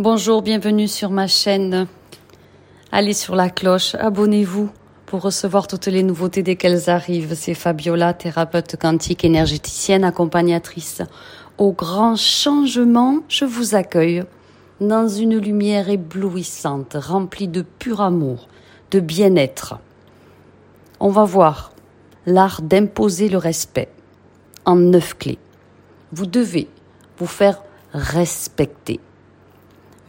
Bonjour, bienvenue sur ma chaîne. Allez sur la cloche, abonnez-vous pour recevoir toutes les nouveautés dès qu'elles arrivent. C'est Fabiola, thérapeute quantique, énergéticienne, accompagnatrice. Au grand changement, je vous accueille dans une lumière éblouissante, remplie de pur amour, de bien-être. On va voir l'art d'imposer le respect en neuf clés. Vous devez vous faire respecter.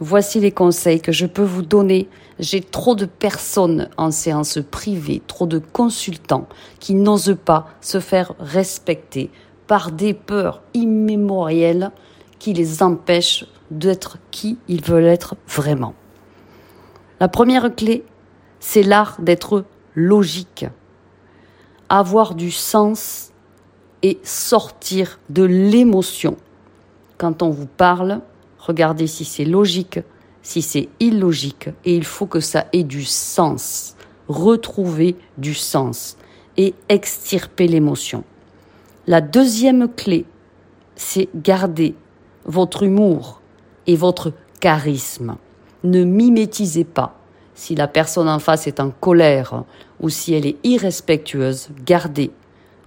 Voici les conseils que je peux vous donner. J'ai trop de personnes en séance privée, trop de consultants qui n'osent pas se faire respecter par des peurs immémorielles qui les empêchent d'être qui ils veulent être vraiment. La première clé, c'est l'art d'être logique, avoir du sens et sortir de l'émotion. Quand on vous parle, Regardez si c'est logique, si c'est illogique, et il faut que ça ait du sens. Retrouver du sens et extirper l'émotion. La deuxième clé, c'est garder votre humour et votre charisme. Ne mimétisez pas. Si la personne en face est en colère ou si elle est irrespectueuse, gardez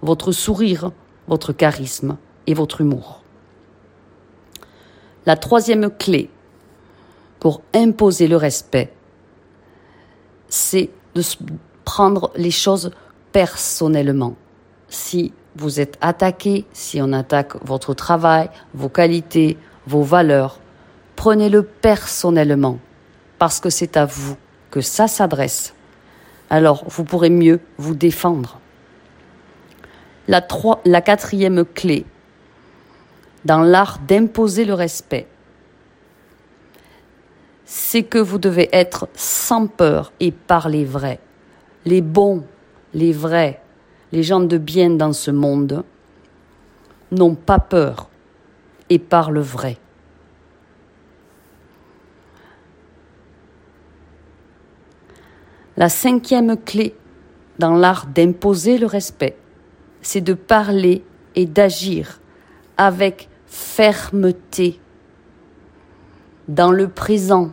votre sourire, votre charisme et votre humour. La troisième clé pour imposer le respect, c'est de prendre les choses personnellement. Si vous êtes attaqué, si on attaque votre travail, vos qualités, vos valeurs, prenez-le personnellement, parce que c'est à vous que ça s'adresse. Alors vous pourrez mieux vous défendre. La, la quatrième clé, dans l'art d'imposer le respect, c'est que vous devez être sans peur et parler vrai. Les bons, les vrais, les gens de bien dans ce monde n'ont pas peur et parlent vrai. La cinquième clé dans l'art d'imposer le respect, c'est de parler et d'agir avec fermeté dans le présent,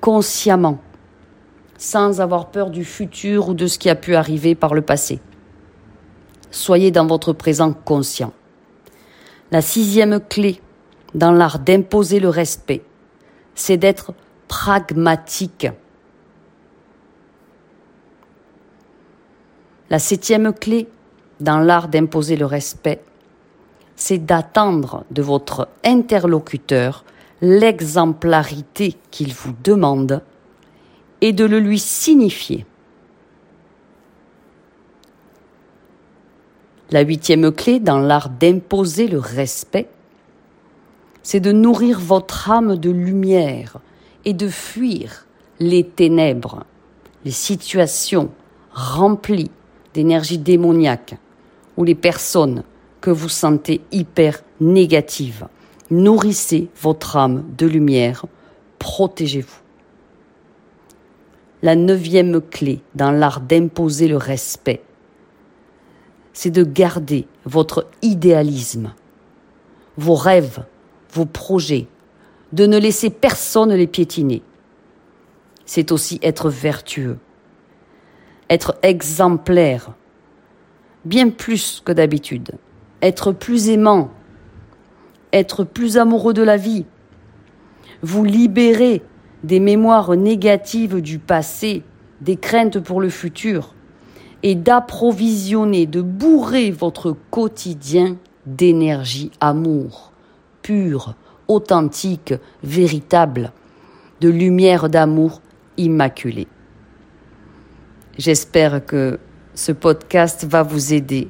consciemment, sans avoir peur du futur ou de ce qui a pu arriver par le passé. Soyez dans votre présent conscient. La sixième clé dans l'art d'imposer le respect, c'est d'être pragmatique. La septième clé dans l'art d'imposer le respect, c'est d'attendre de votre interlocuteur l'exemplarité qu'il vous demande et de le lui signifier. La huitième clé dans l'art d'imposer le respect, c'est de nourrir votre âme de lumière et de fuir les ténèbres, les situations remplies d'énergie démoniaque ou les personnes que vous sentez hyper négatives. Nourrissez votre âme de lumière, protégez-vous. La neuvième clé dans l'art d'imposer le respect, c'est de garder votre idéalisme, vos rêves, vos projets, de ne laisser personne les piétiner. C'est aussi être vertueux, être exemplaire, bien plus que d'habitude être plus aimant, être plus amoureux de la vie, vous libérer des mémoires négatives du passé, des craintes pour le futur, et d'approvisionner, de bourrer votre quotidien d'énergie amour, pure, authentique, véritable, de lumière d'amour immaculée. J'espère que ce podcast va vous aider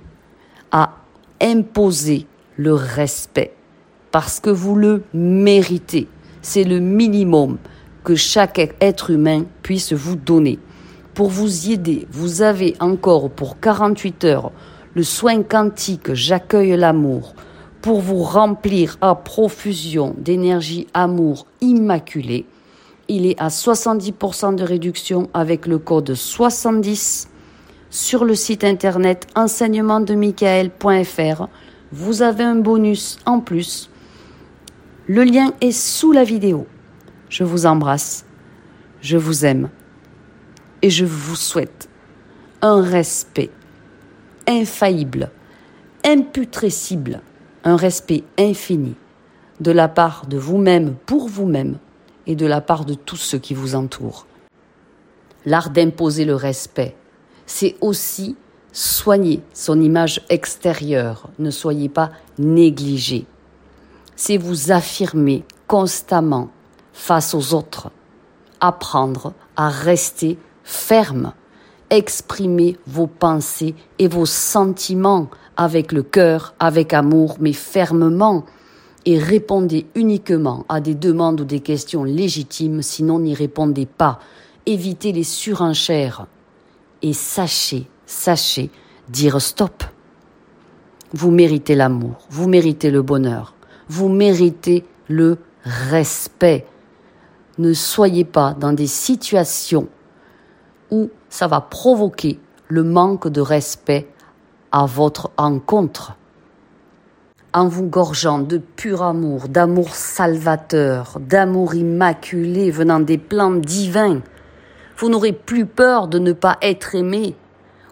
à imposer le respect parce que vous le méritez. C'est le minimum que chaque être humain puisse vous donner. Pour vous y aider, vous avez encore pour 48 heures le soin quantique J'accueille l'amour pour vous remplir à profusion d'énergie amour immaculée. Il est à 70% de réduction avec le code 70 sur le site internet enseignementdemichael.fr. Vous avez un bonus en plus. Le lien est sous la vidéo. je vous embrasse, je vous aime et je vous souhaite un respect infaillible, imputrescible, un respect infini de la part de vous-même pour vous-même et de la part de tous ceux qui vous entourent. L'art d'imposer le respect, c'est aussi soigner son image extérieure. Ne soyez pas négligé. C'est vous affirmer constamment face aux autres. Apprendre à rester ferme. Exprimer vos pensées et vos sentiments avec le cœur, avec amour, mais fermement. Et répondez uniquement à des demandes ou des questions légitimes, sinon n'y répondez pas. Évitez les surenchères. Et sachez sachez dire stop. Vous méritez l'amour, vous méritez le bonheur, vous méritez le respect. Ne soyez pas dans des situations où ça va provoquer le manque de respect à votre encontre. En vous gorgeant de pur amour, d'amour salvateur, d'amour immaculé venant des plans divins, vous n'aurez plus peur de ne pas être aimé,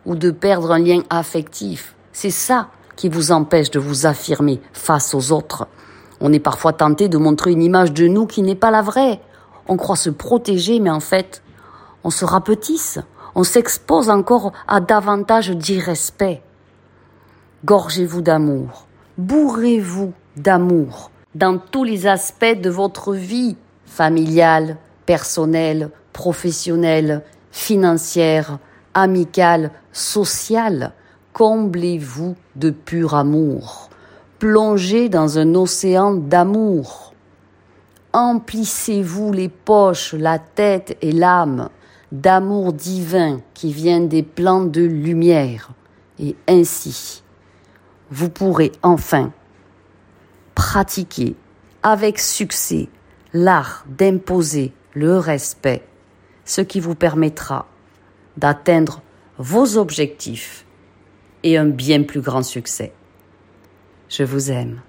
ou de perdre un lien affectif. C'est ça qui vous empêche de vous affirmer face aux autres. On est parfois tenté de montrer une image de nous qui n'est pas la vraie. On croit se protéger, mais en fait, on se rapetisse. On s'expose encore à davantage d'irrespect. Gorgez-vous d'amour. Bourrez-vous d'amour dans tous les aspects de votre vie familiale, personnelle, professionnelle, financière, amicale, sociale, comblez-vous de pur amour. Plongez dans un océan d'amour. Emplissez-vous les poches, la tête et l'âme d'amour divin qui vient des plans de lumière. Et ainsi, vous pourrez enfin pratiquer avec succès l'art d'imposer le respect, ce qui vous permettra d'atteindre vos objectifs et un bien plus grand succès. Je vous aime.